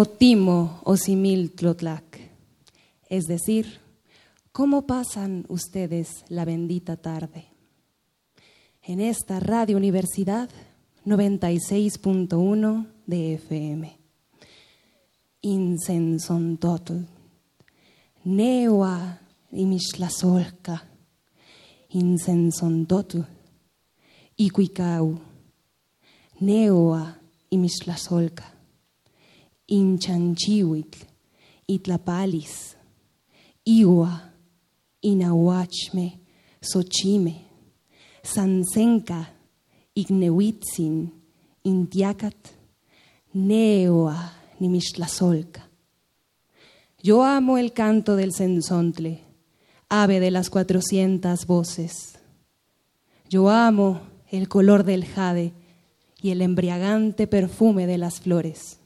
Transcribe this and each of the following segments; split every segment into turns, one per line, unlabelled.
Otimo osimil tlotlac. Es decir, ¿cómo pasan ustedes la bendita tarde? En esta Radio Universidad 96.1 de FM. Insensontotl. Neoa imixtlasolca. Insensontotl. Icuicau. Neoa imixtlasolca inchanchihuitl, itlapalis, iwa, inahuachme, sochime, sansenka, ignehuitzin, intiacat, neoa, nimixtlasolca. Yo amo el canto del sensontle, ave de las cuatrocientas voces. Yo amo el color del jade y el embriagante perfume de las flores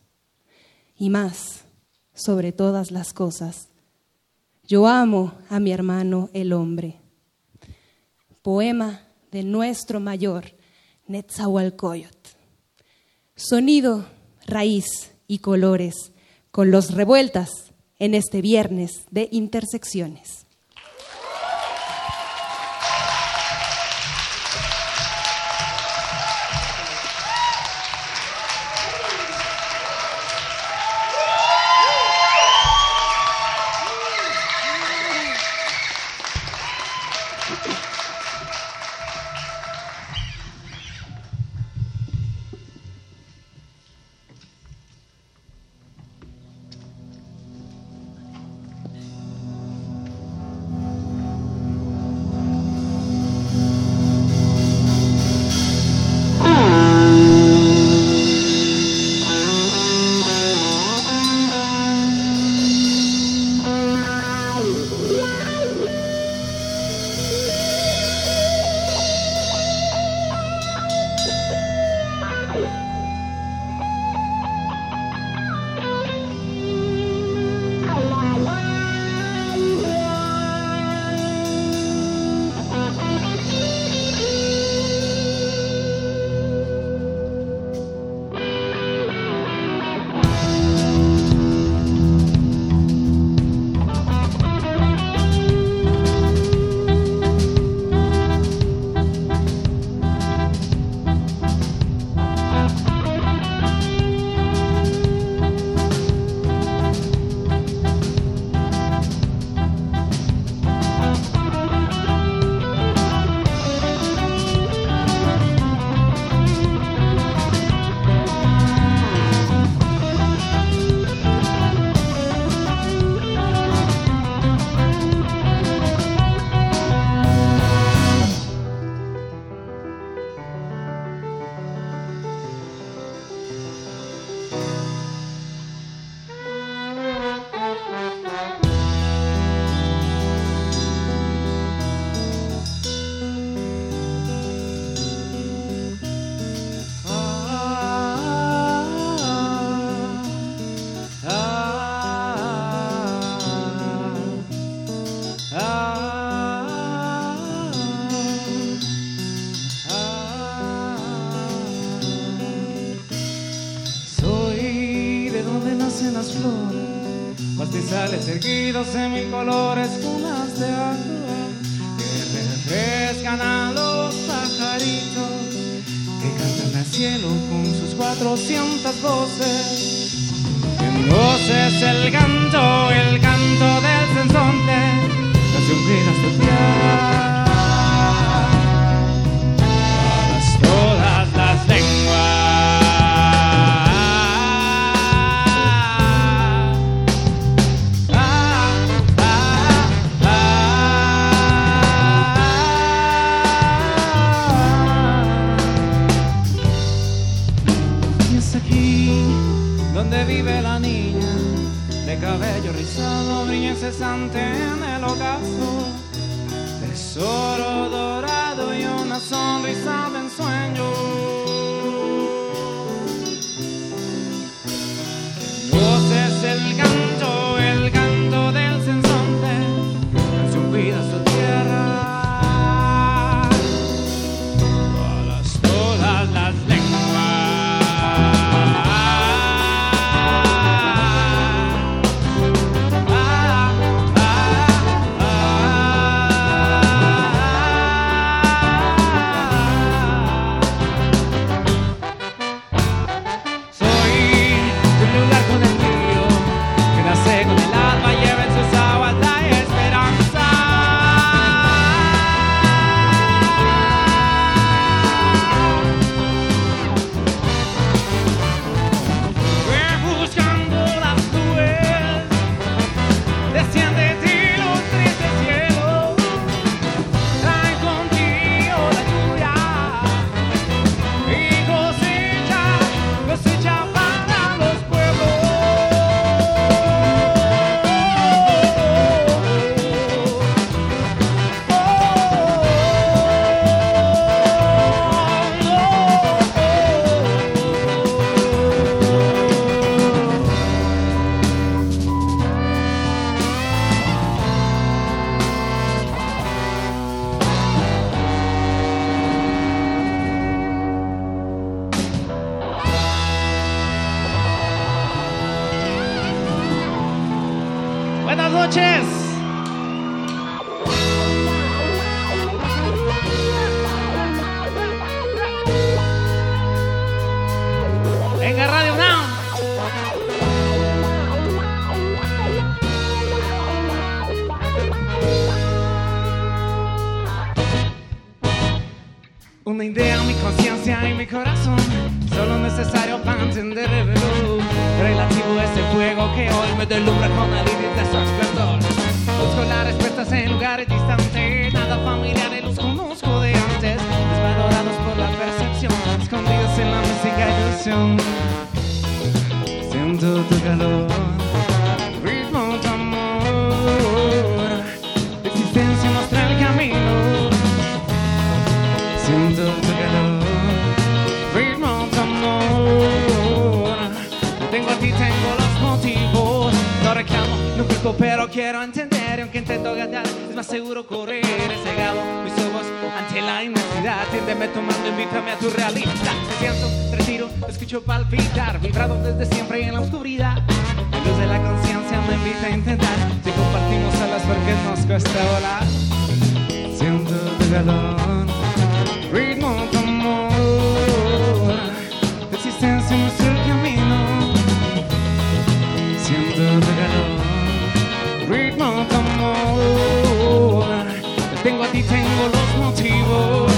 y más sobre todas las cosas. Yo amo a mi hermano el hombre. Poema de nuestro mayor Netzahualcoyot. Sonido, raíz y colores con los revueltas en este viernes de intersecciones.
Una idea, mi conciencia y mi corazón, solo necesario para entender el reloj. Relativo a ese fuego que hoy me deslumbra con el de su esplendor. Busco las respuestas en lugares distantes, nada familiar y los conozco de antes. Desvalorados por la percepción, escondidos en la música ilusión. Siento tu calor, pero quiero entender. Y aunque intento ganar, es más seguro correr. He cegado mis ojos ante la inmensidad. Tiéndeme tu mano, invítame a tu realidad. Me siento, retiro, escucho palpitar. Vibrado desde siempre en la oscuridad. La luz de la conciencia me invita a intentar. Si compartimos alas, porque nos cuesta volar. Siento tu ritmo tu amor, existencia es el camino. Siento tu calor, ritmo tu amor. Te tengo a ti, tengo los motivos.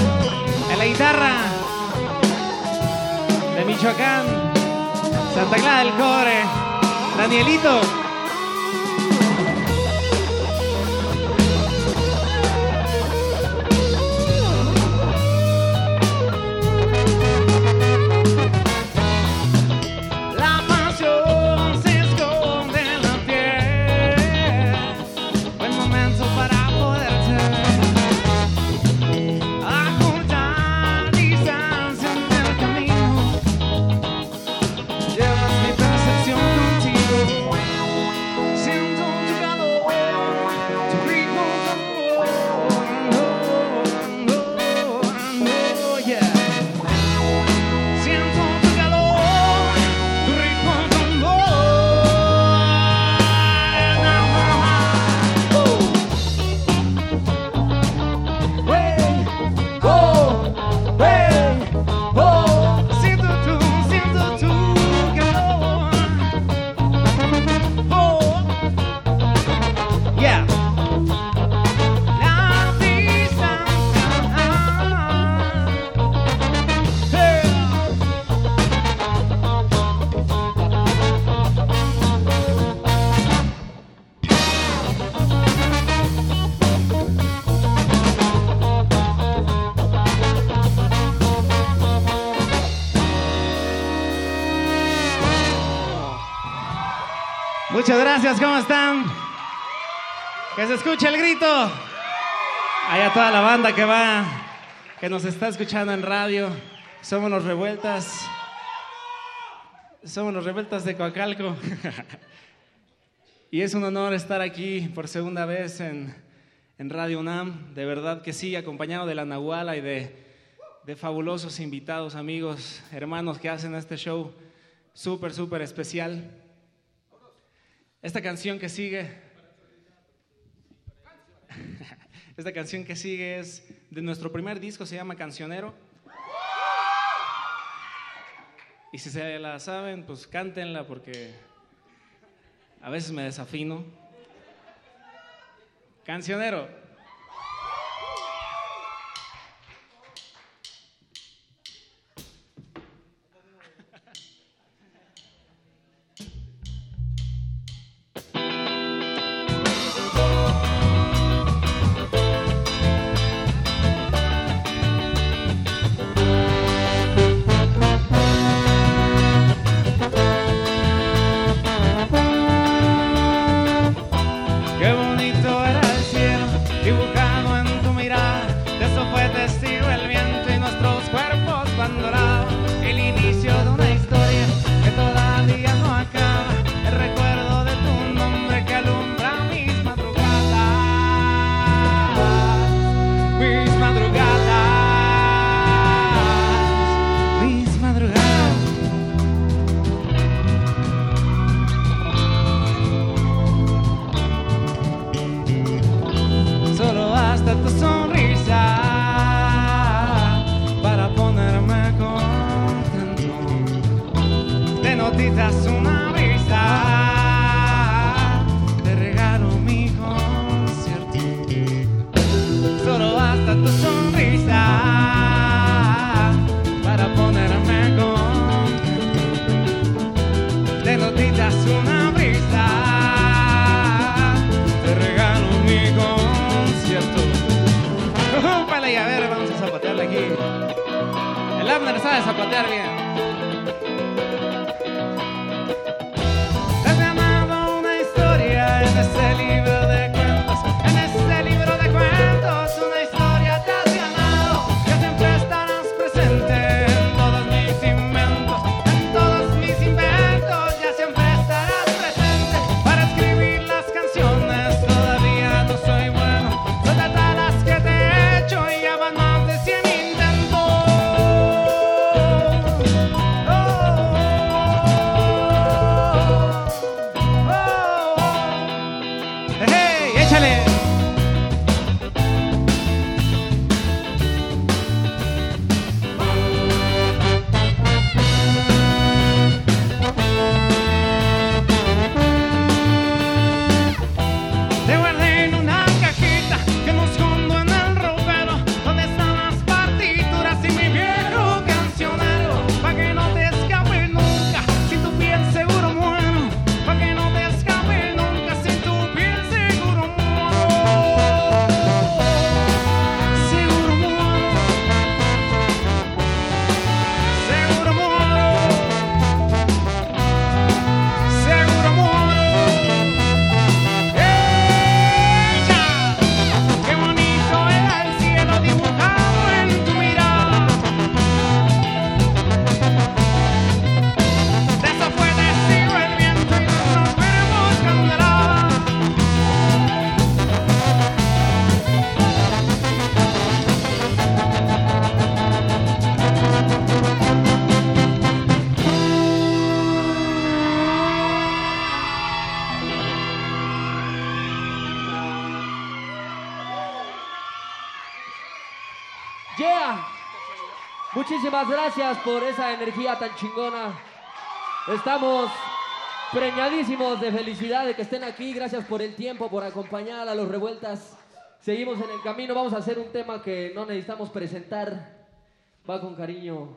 En la guitarra de Michoacán, Santa Clara del Cobre, Danielito. Escuche el grito. Allá toda la banda que va, que nos está escuchando en radio. Somos los revueltas. Somos los revueltas de Coacalco. y es un honor estar aquí por segunda vez en, en Radio UNAM. De verdad que sí, acompañado de la Nahuala y de, de fabulosos invitados, amigos, hermanos que hacen este show súper, súper especial. Esta canción que sigue, esta canción que sigue es de nuestro primer disco, se llama Cancionero. Y si se la saben, pues cántenla porque a veces me desafino. Cancionero.
Gracias por esa energía tan chingona. Estamos preñadísimos de felicidad de que estén aquí. Gracias por el tiempo, por acompañar a los revueltas. Seguimos en el camino. Vamos a hacer un tema que no necesitamos presentar. Va con cariño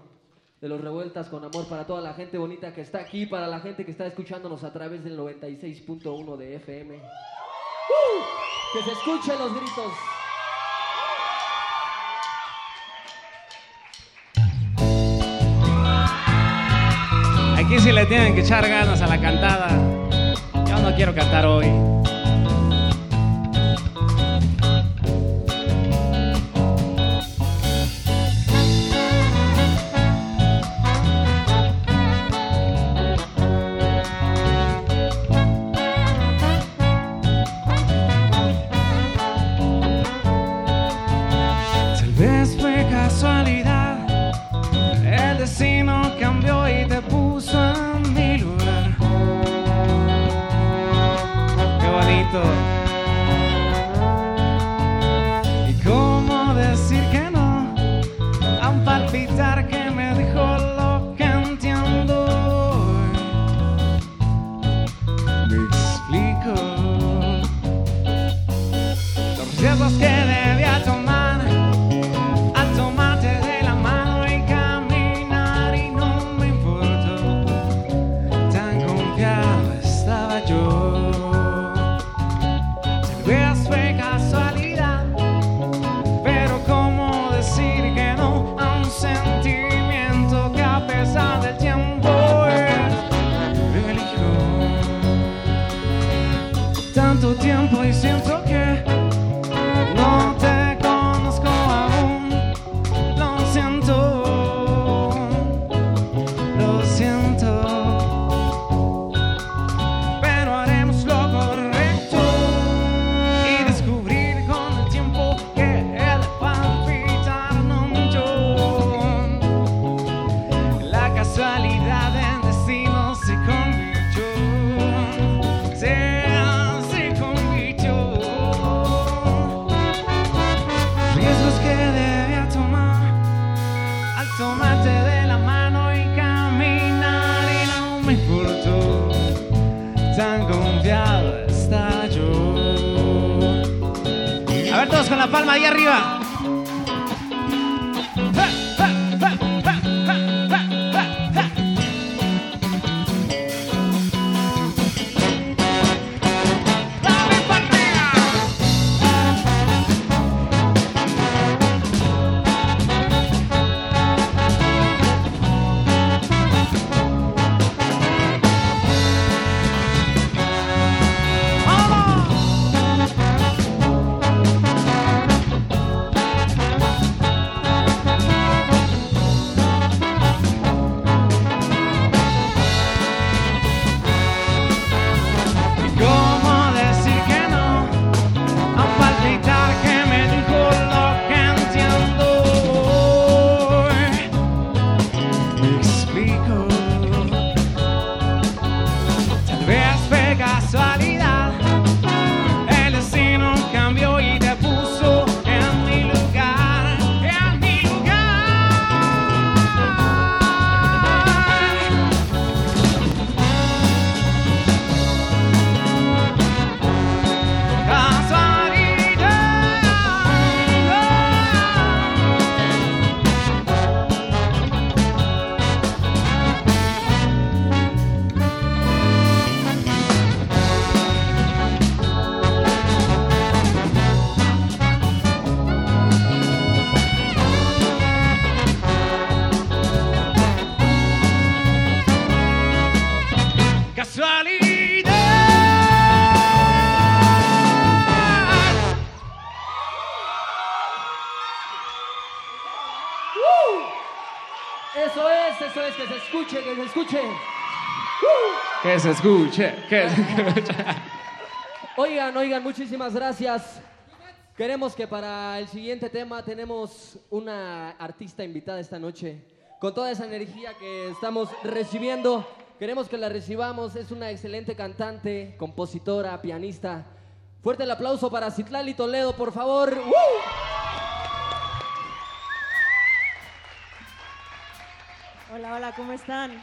de los revueltas, con amor para toda la gente bonita que está aquí, para la gente que está escuchándonos a través del 96.1 de FM. ¡Uh! Que se escuchen los gritos.
Aquí sí le tienen que echar ganas a la cantada. Yo no quiero cantar hoy. tanto tiempo y siento se
escuche. Oigan, oigan, muchísimas gracias. Queremos que para el siguiente tema tenemos una artista invitada esta noche. Con toda esa energía que estamos recibiendo, queremos que la recibamos. Es una excelente cantante, compositora, pianista. Fuerte el aplauso para Citlali Toledo, por favor. ¡Uh!
Hola, hola, ¿cómo están?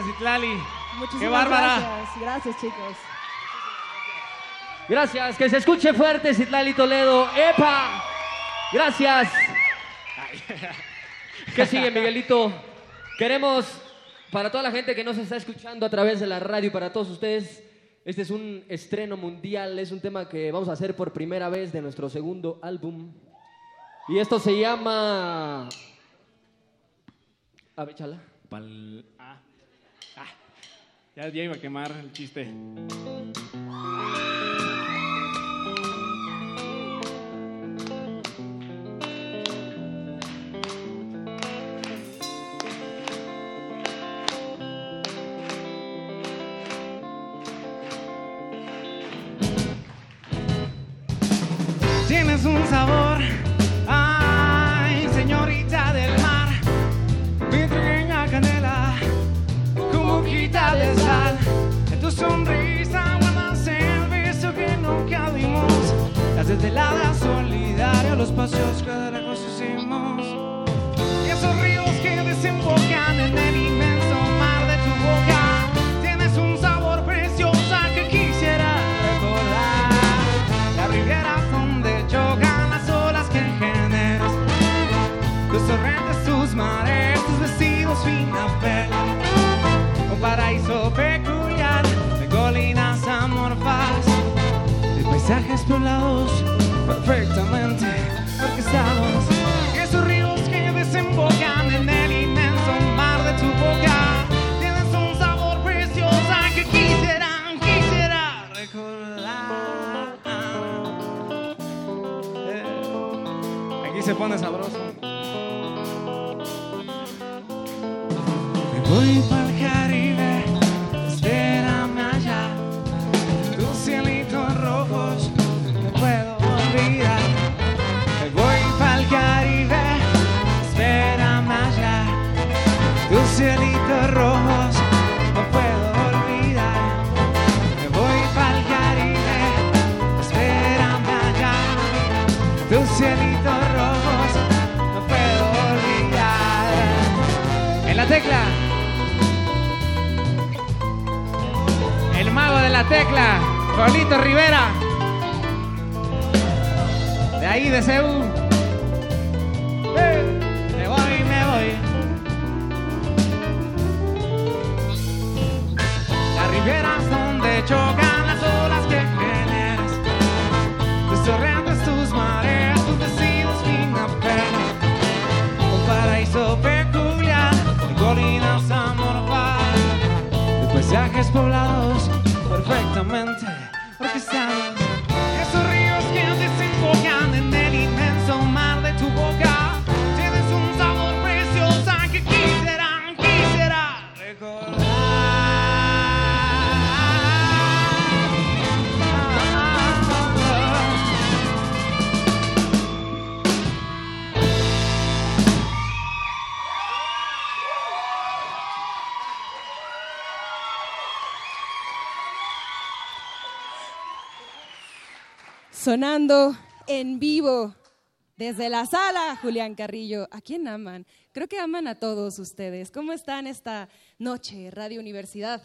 gracias, Itlali.
Muchísimas
¡Qué bárbara!
gracias. Gracias, chicos.
Gracias, que se escuche fuerte, Citlali Toledo. ¡Epa! Gracias. ¿Qué sigue, Miguelito? Queremos, para toda la gente que nos está escuchando a través de la radio y para todos ustedes, este es un estreno mundial, es un tema que vamos a hacer por primera vez de nuestro segundo álbum. Y esto se llama... A ver, chala.
Pal-. Ah. Ya, ya iba a quemar el chiste. Poblados perfectamente orquestados. Esos ríos que desembocan en el inmenso mar de tu boca. Tienes un sabor precioso que quisiera, quisiera recordar. Eh, Aquí se pone sabroso. La tecla, Pablito Rivera. De ahí, de. Eh, Me voy, me voy. Las riberas donde chocan las olas que generas. Tus torrentes, tus mareas, tus vestidos fina pena. Un paraíso peculiar de colinas amorfadas. Paisajes poblados perfectamente
Sonando en vivo desde la sala, Julián Carrillo. ¿A quién aman? Creo que aman a todos ustedes. ¿Cómo están esta noche, Radio Universidad?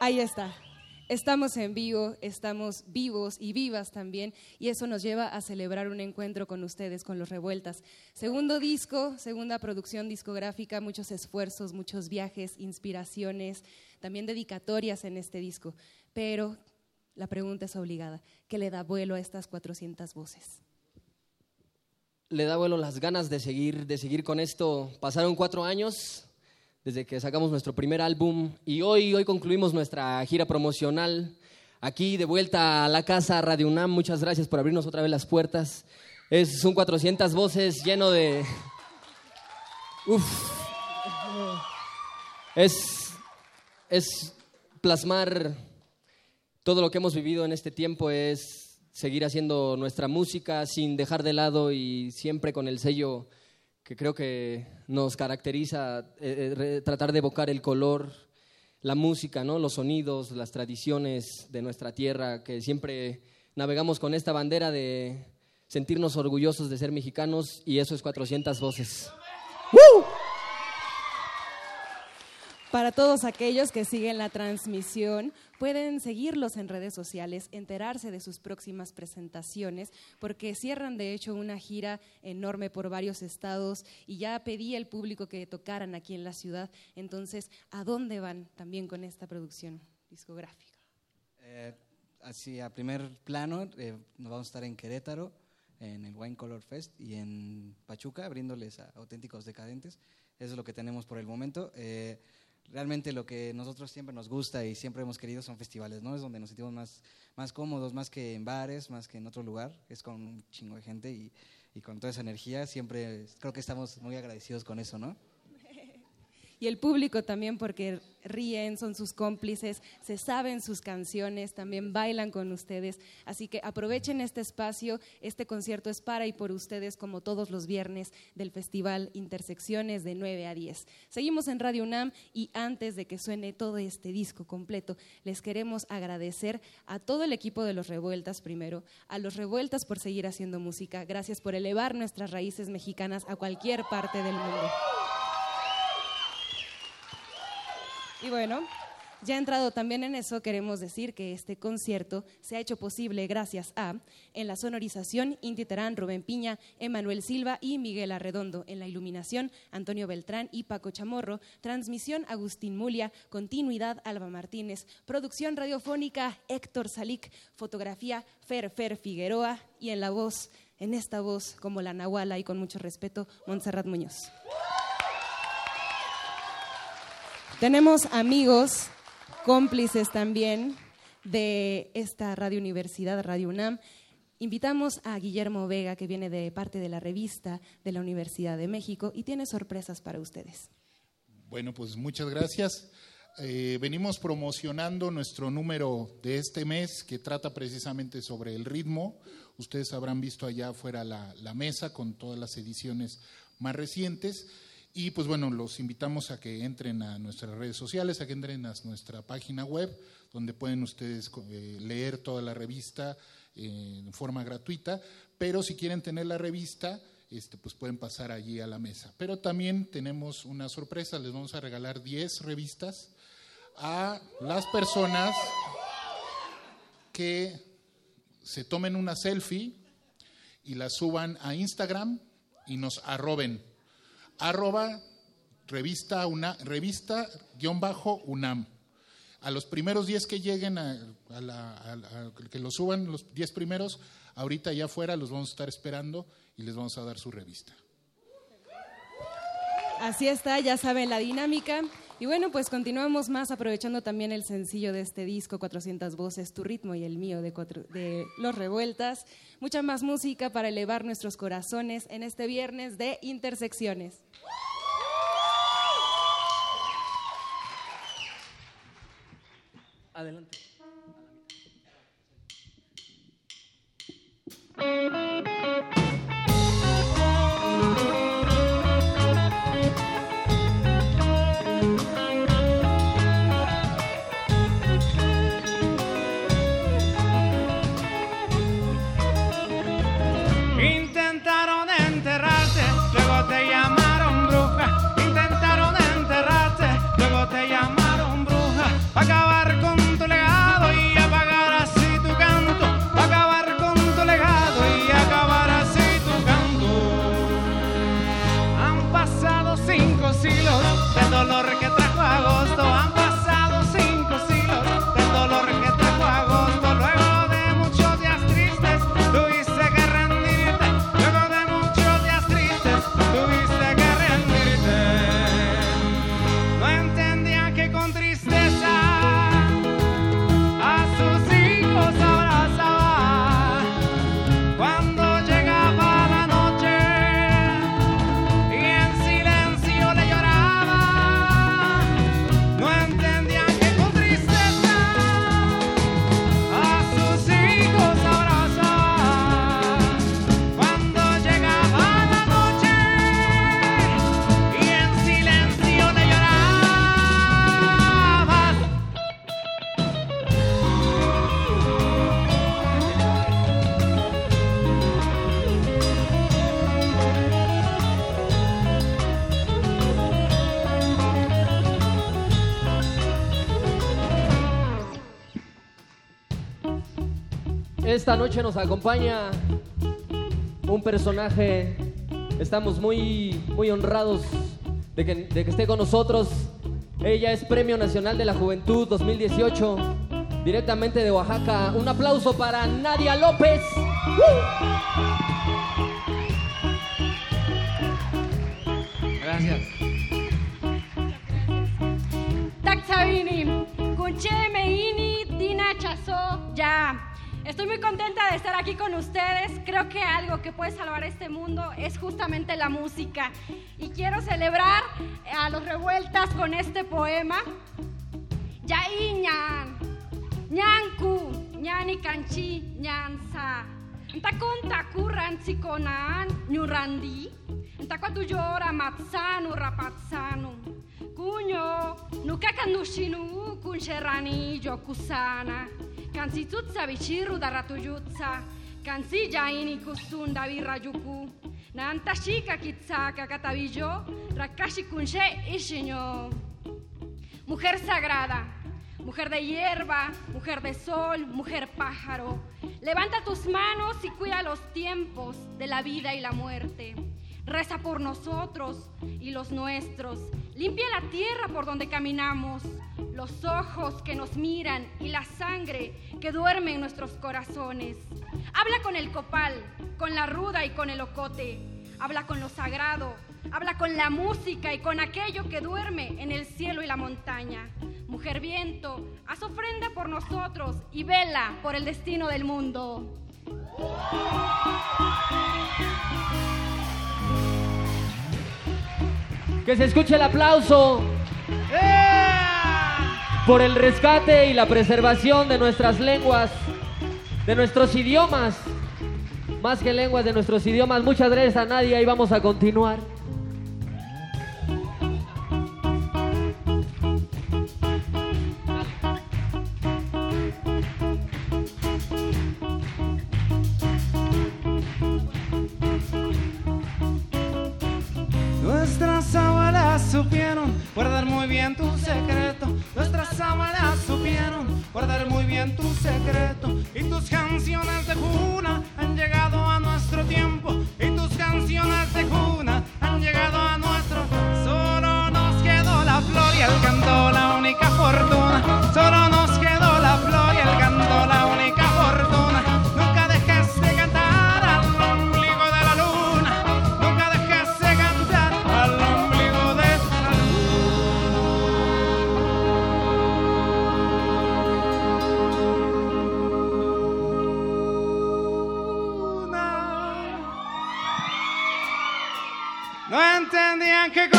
Ahí está. Estamos en vivo, estamos vivos y vivas también, y eso nos lleva a celebrar un encuentro con ustedes, con los Revueltas. Segundo disco, segunda producción discográfica, muchos esfuerzos, muchos viajes, inspiraciones, también dedicatorias en este disco. Pero la pregunta es obligada, ¿qué le da vuelo a estas 400 voces?
le da vuelo las ganas de seguir, de seguir con esto. Pasaron cuatro años desde que sacamos nuestro primer álbum y hoy, hoy concluimos nuestra gira promocional. Aquí de vuelta a la casa Radio UNAM, muchas gracias por abrirnos otra vez las puertas. Es un 400 voces lleno de... Uf. Es, es plasmar todo lo que hemos vivido en este tiempo, es seguir haciendo nuestra música sin dejar de lado y siempre con el sello que creo que nos caracteriza, eh, eh, tratar de evocar el color, la música, ¿no? los sonidos, las tradiciones de nuestra tierra, que siempre navegamos con esta bandera de
sentirnos orgullosos de ser mexicanos y eso es 400 voces.
Para todos aquellos que siguen la transmisión, pueden seguirlos en redes sociales, enterarse de sus próximas presentaciones, porque cierran de hecho una gira enorme por varios estados y ya pedí al público que tocaran aquí en la ciudad. Entonces, ¿a dónde van también con esta producción discográfica?
Eh, así, a primer plano, eh, nos vamos a estar en Querétaro, en el Wine Color Fest y en Pachuca, abriéndoles a auténticos decadentes. Eso es lo que tenemos por el momento. Eh, realmente lo que nosotros siempre nos gusta y siempre hemos querido son festivales, ¿no? Es donde nos sentimos más, más cómodos, más que en bares, más que en otro lugar, es con un chingo de gente y, y con toda esa energía, siempre creo que estamos muy agradecidos con eso, ¿no?
Y el público también porque ríen, son sus cómplices, se saben sus canciones, también bailan con ustedes. Así que aprovechen este espacio, este concierto es para y por ustedes como todos los viernes del Festival Intersecciones de 9 a 10. Seguimos en Radio UNAM y antes de que suene todo este disco completo, les queremos agradecer a todo el equipo de los Revueltas primero, a los Revueltas por seguir haciendo música, gracias por elevar nuestras raíces mexicanas a cualquier parte del mundo. Y bueno, ya entrado también en eso, queremos decir que este concierto se ha hecho posible gracias a, en la sonorización, Inti Terán, Rubén Piña, Emanuel Silva y Miguel Arredondo, en la iluminación, Antonio Beltrán y Paco Chamorro, transmisión, Agustín Mulia, continuidad, Alba Martínez, producción radiofónica, Héctor Salic, fotografía, Fer Fer Figueroa. Y en la voz, en esta voz, como la Nahuala y con mucho respeto, Montserrat Muñoz. Tenemos amigos, cómplices también de esta Radio Universidad, Radio UNAM. Invitamos a Guillermo Vega, que viene de parte de la revista de la Universidad de México y tiene sorpresas para ustedes.
Bueno, pues muchas gracias. Eh, venimos promocionando nuestro número de este mes que trata precisamente sobre el ritmo. Ustedes habrán visto allá afuera la, la mesa con todas las ediciones más recientes. Y pues bueno, los invitamos a que entren a nuestras redes sociales, a que entren a nuestra página web, donde pueden ustedes eh, leer toda la revista eh, en forma gratuita. Pero si quieren tener la revista, este, pues pueden pasar allí a la mesa. Pero también tenemos una sorpresa, les vamos a regalar 10 revistas a las personas que se tomen una selfie y la suban a Instagram y nos arroben arroba revista, una, revista guion bajo UNAM. A los primeros 10 que lleguen, a, la, que lo suban, los 10 primeros, ahorita ya afuera los vamos a estar esperando y les vamos a dar su revista.
Así está, ya saben la dinámica. Y bueno, pues continuamos más aprovechando también el sencillo de este disco, 400 voces, tu ritmo y el mío de, de Los Revueltas. Mucha más música para elevar nuestros corazones en este viernes de Intersecciones.
Adelante.
Esta noche nos acompaña un personaje. Estamos muy, muy honrados de que, de que esté con nosotros. Ella es Premio Nacional de la Juventud 2018, directamente de Oaxaca. Un aplauso para Nadia López.
Gracias.
Taxavini, Kunchemeini, Dina Chazo, ya. Estoy muy contenta de estar aquí con ustedes. Creo que algo que puede salvar este mundo es justamente la música. Y quiero celebrar a los revueltas con este poema. Yaiñan, ñanku, ñani canchi, ñanza. Ntakonta kurran sikonan, ñurandi. Ntakwatu llora matsanu rapatsanu. Kuño, nukakanushinu kunsherani yokusana. Kansi tutsa bichiru da ratuyutsa. Kansi jaini kusunda. Nanta shika kitsaka katabillo. Rakashi kunshe ishinyo. Mujer sagrada, mujer de hierba, mujer de sol, mujer pájaro. Levanta tus manos y cuida los tiempos de la vida y la muerte. Reza por nosotros y los nuestros. Limpia la tierra por donde caminamos, los ojos que nos miran y la sangre que duerme en nuestros corazones. Habla con el copal, con la ruda y con el ocote. Habla con lo sagrado, habla con la música y con aquello que duerme en el cielo y la montaña. Mujer viento, haz ofrenda por nosotros y vela por el destino del mundo.
Que se escuche el aplauso por el rescate y la preservación de nuestras lenguas, de nuestros idiomas. Más que lenguas, de nuestros idiomas. Muchas gracias a Nadia y vamos a continuar.
Supieron guardar muy bien tu secreto. Nuestras abuelas supieron guardar muy bien tu secreto. Y tus canciones de cuna han llegado a nuestro tiempo. Entendían que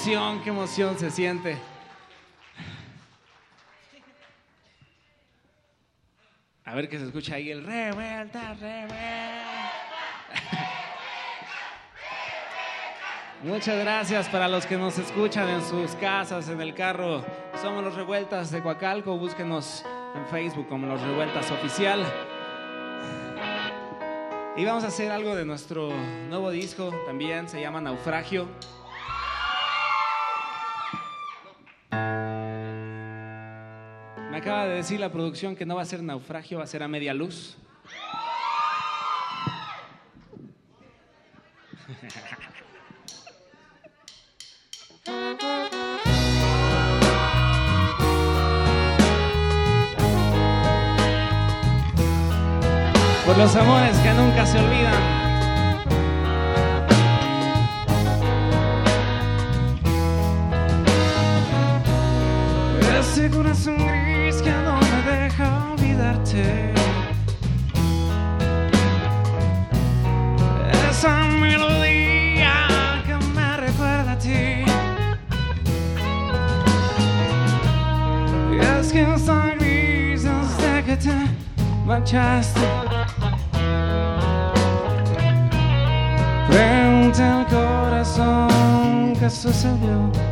emoción, qué emoción se siente. A ver que se escucha ahí el revuelta, revuelta. Muchas gracias para los que nos escuchan en sus casas, en el carro. Somos los Revueltas de Coacalco. Búsquenos en Facebook como los Revueltas Oficial. Y vamos a hacer algo de nuestro nuevo disco también. Se llama Naufragio.
Me acaba de decir la producción que no va a ser naufragio, va a ser a media luz. Por los amores que nunca se olvidan. Ese corazón gris que no me deja olvidarte. Esa melodía que me recuerda a ti. Y es que está gris desde que te marchaste. Frente al corazón que
sucedió.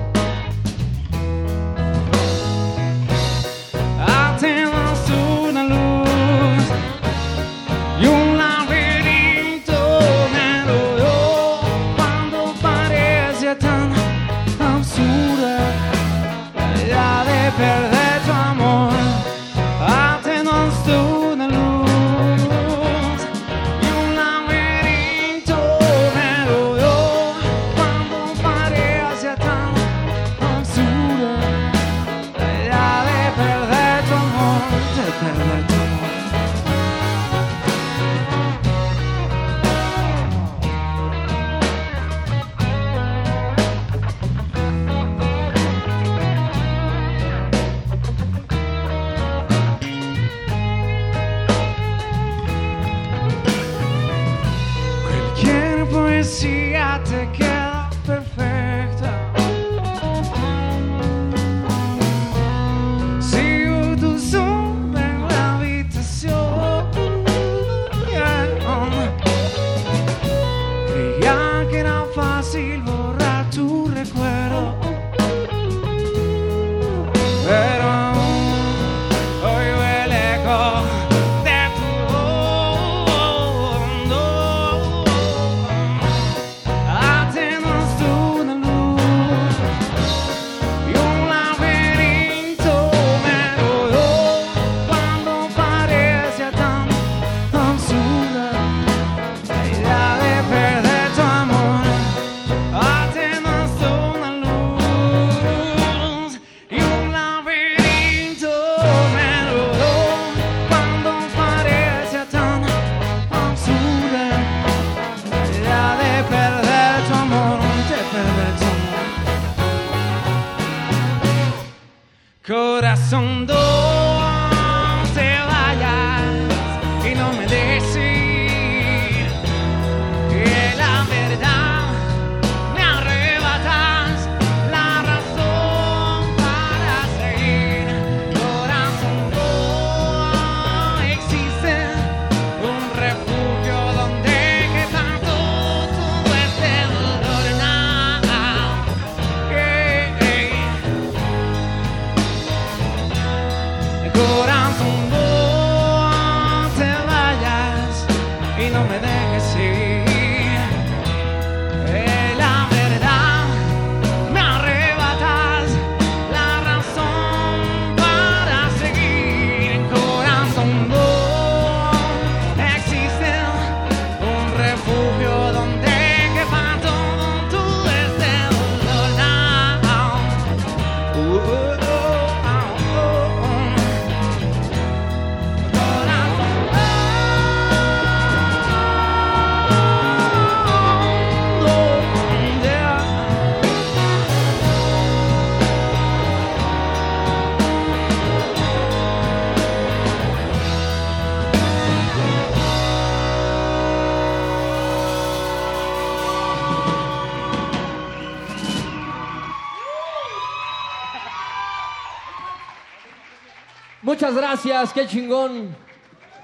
gracias, qué chingón.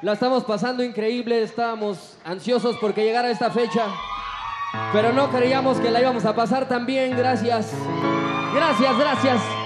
La estamos pasando increíble, estábamos ansiosos porque llegara esta fecha, pero no creíamos que la íbamos a pasar tan bien, gracias. Gracias, gracias.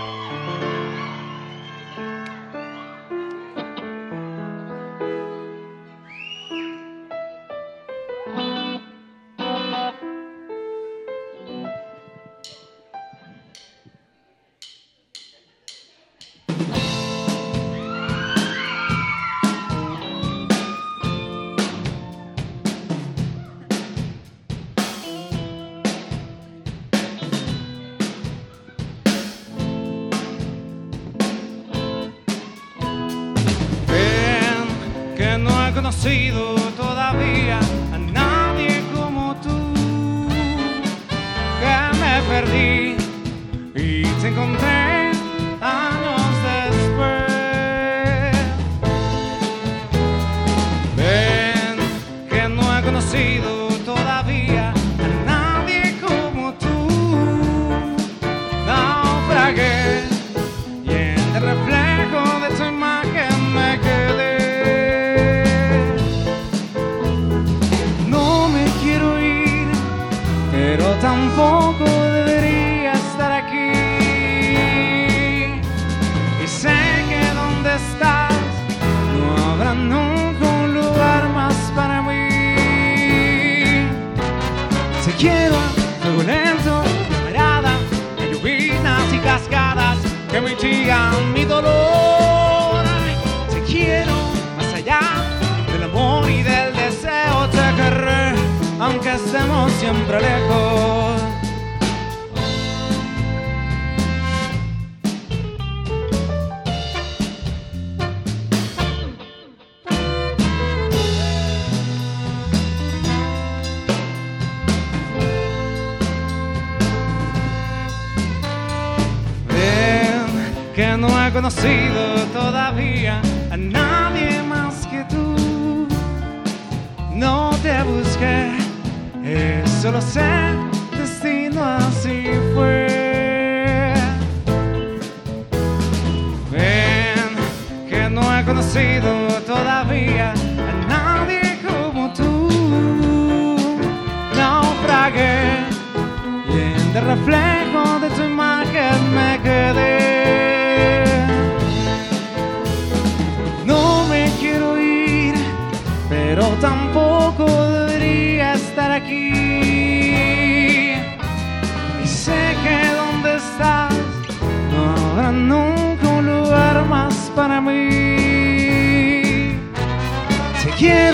Estemos siempre lejos. Ven, que no he conocido todavía a nadie eso lo sé, destino así fue. Ven, que no he conocido todavía a nadie como tú. Naufragué y en el reflejo de tu imagen me quedé. No me quiero ir, pero tampoco debería estar aquí. Para mí. Te a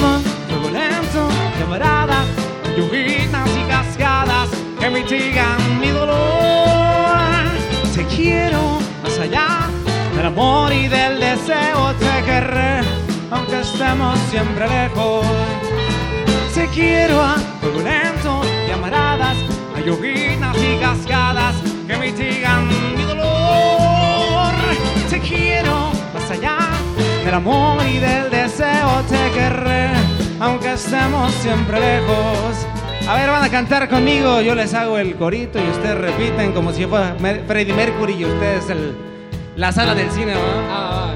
fuego lento, llamarada, lluvias y cascadas que mitigan mi dolor. Te quiero más allá del amor y del deseo, te querré, aunque estemos siempre lejos. Te quiero fuego lento, llamaradas, a lluvias y cascadas que mitigan mi dolor. Te quiero allá del amor y del deseo, te querré, aunque estemos siempre lejos. A ver, van a cantar conmigo, yo les hago el corito y ustedes repiten como si fuera Mer- Freddie Mercury y ustedes la sala del cine, ¿no? Ah,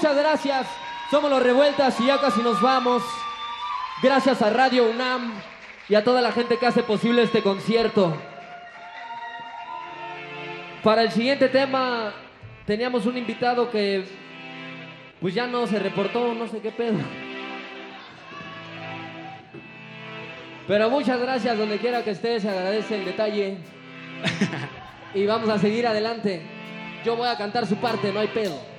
Muchas gracias. Somos los Revueltas y ya casi nos vamos. Gracias a Radio UNAM y a toda la gente que hace posible este concierto. Para el siguiente tema teníamos un invitado que pues ya no se reportó, no sé qué pedo. Pero muchas gracias donde quiera que estés, se agradece el detalle. Y vamos a seguir adelante. Yo voy a cantar su parte, no hay pedo.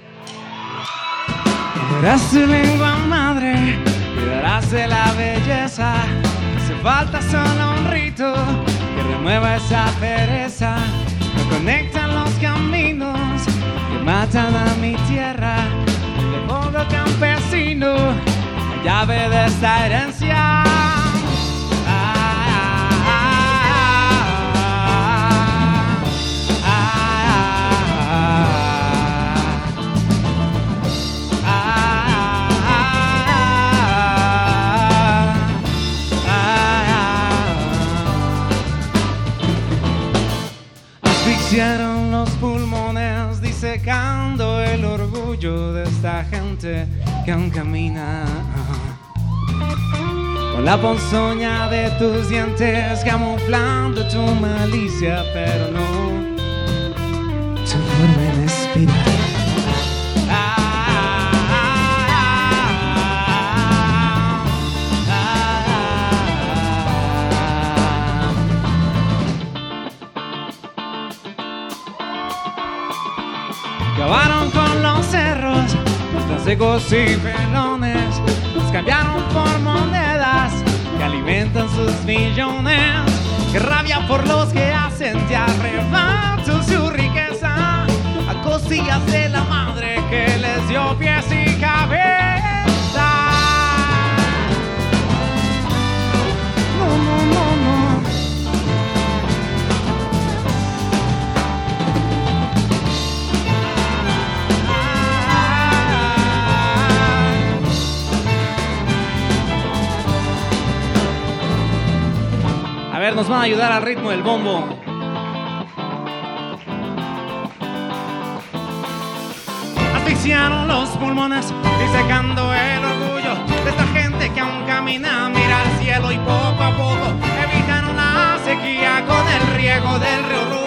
Verás tu lengua madre, cuidarás de la belleza. Hace falta solo un rito que remueva esa pereza. Me conectan los caminos que matan a mi tierra. De modo campesino, llave de esta herencia. Esta gente que aún camina. Con la ponzoña de tus dientes camuflando tu malicia, pero no secos y pelones, los cambiaron por monedas que alimentan sus millones. Que rabia por los que hacen de arrebato su riqueza a costillas de la madre que les dio pies nos van a ayudar al ritmo del bombo. Asfixiaron los pulmones, disecando el orgullo de esta gente que aún camina, mira al cielo y poco a poco evitaron la sequía con el riego del río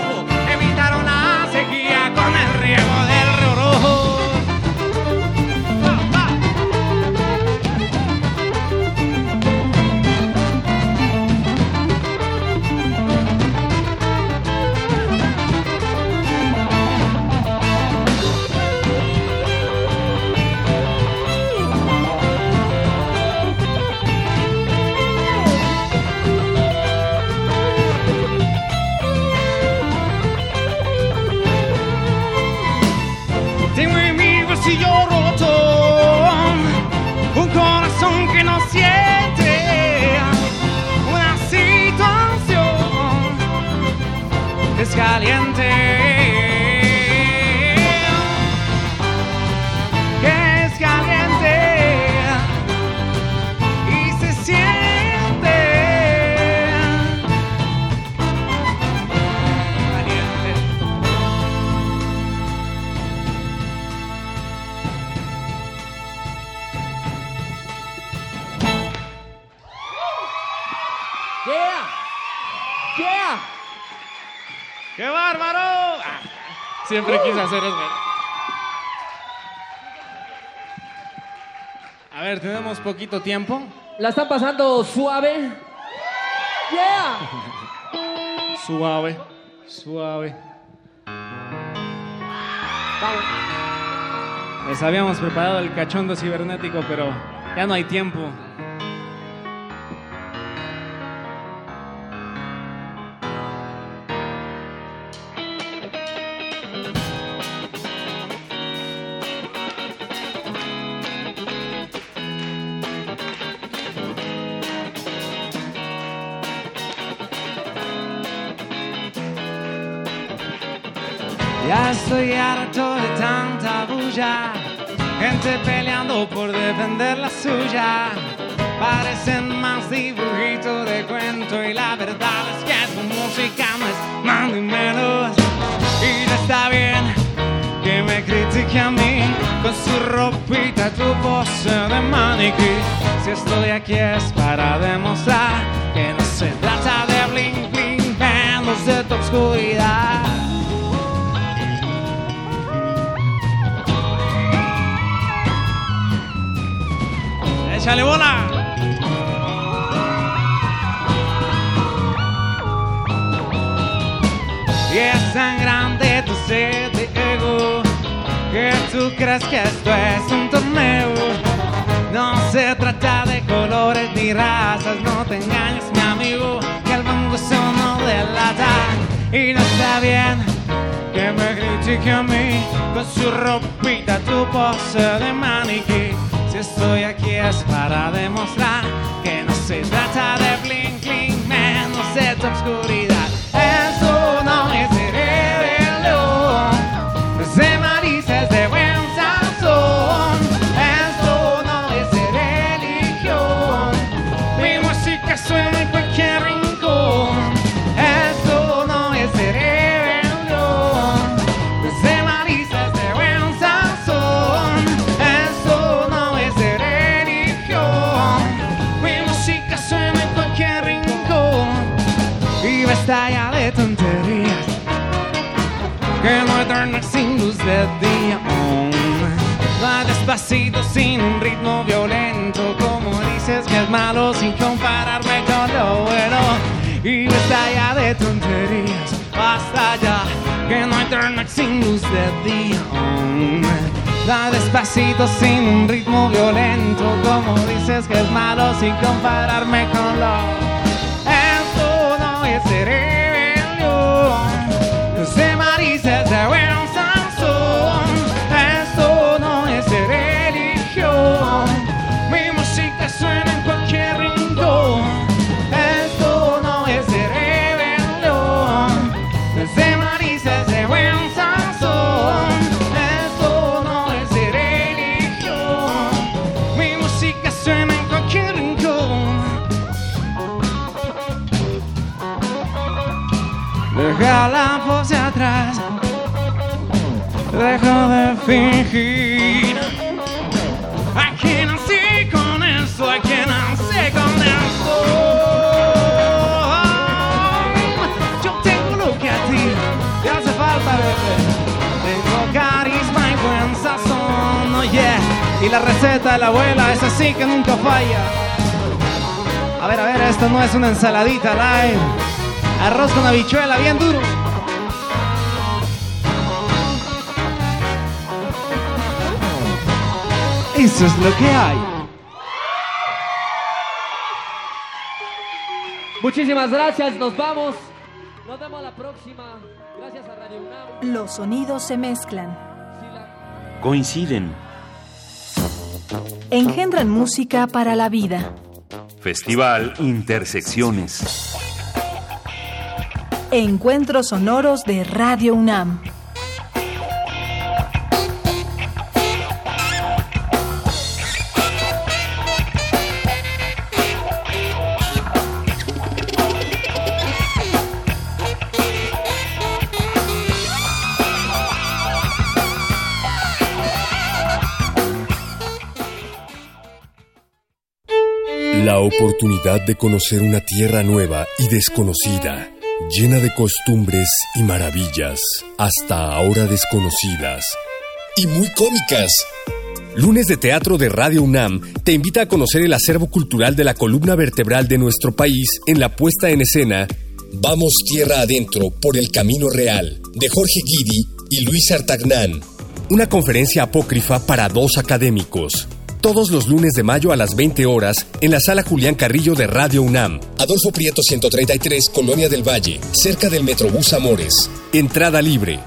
siempre quise hacer eso. A ver, tenemos poquito tiempo.
¿La están pasando suave? Yeah.
Suave, suave. Les habíamos preparado el cachondo cibernético, pero ya no hay tiempo. Gente peleando por defender la suya. Parecen más dibujitos de cuento y la verdad es que su música no es más ni menos. Y no está bien que me critique a mí con su ropita, tu pose de maniquí. Si estoy aquí es para demostrar que no se trata de bling bling, menos de tu oscuridad. ¡Échale bola! Y es tan grande tu sed de ego que tú crees que esto es un torneo. No se trata de colores ni razas, no te engañes, mi amigo, que el bongo es uno de lata. Y no está bien que me critique a mí con su ropita, tu pose de maniquí. Estoy aquí es para demostrar que no se trata de bling bling menos de tu no es de tonterías, basta ya que no eterna sin luz de día. Va despacito sin un ritmo violento, como dices que es malo sin compararme con lo. Esto no es de deja de fingir. Aquí nací con eso, aquí nací con eso. Yo tengo lo que a ti te hace falta, bebé. Tengo carisma y buen sazón, oh yeah. Y la receta de la abuela es así que nunca falla. A ver, a ver, esto no es una ensaladita live. Arroz con habichuela, bien duro. Eso es lo que hay.
Muchísimas gracias, nos vamos. Nos vemos la próxima. Gracias a Radio UNAM.
Los sonidos se mezclan.
Coinciden.
Engendran música para la vida.
Festival Intersecciones.
Encuentros sonoros de Radio UNAM.
Oportunidad de conocer una tierra nueva y desconocida, llena de costumbres y maravillas, hasta ahora desconocidas. Y muy cómicas. Lunes de Teatro de Radio UNAM te invita a conocer el acervo cultural de la columna vertebral de nuestro país en la puesta en escena Vamos Tierra Adentro por el Camino Real, de Jorge Guidi y Luis Artagnán. Una conferencia apócrifa para dos académicos. Todos los lunes de mayo a las 20 horas en la sala Julián Carrillo de Radio UNAM. Adolfo Prieto 133, Colonia del Valle, cerca del Metrobús Amores. Entrada libre.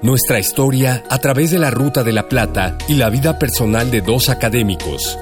Nuestra historia a través de la Ruta de la Plata y la vida personal de dos académicos.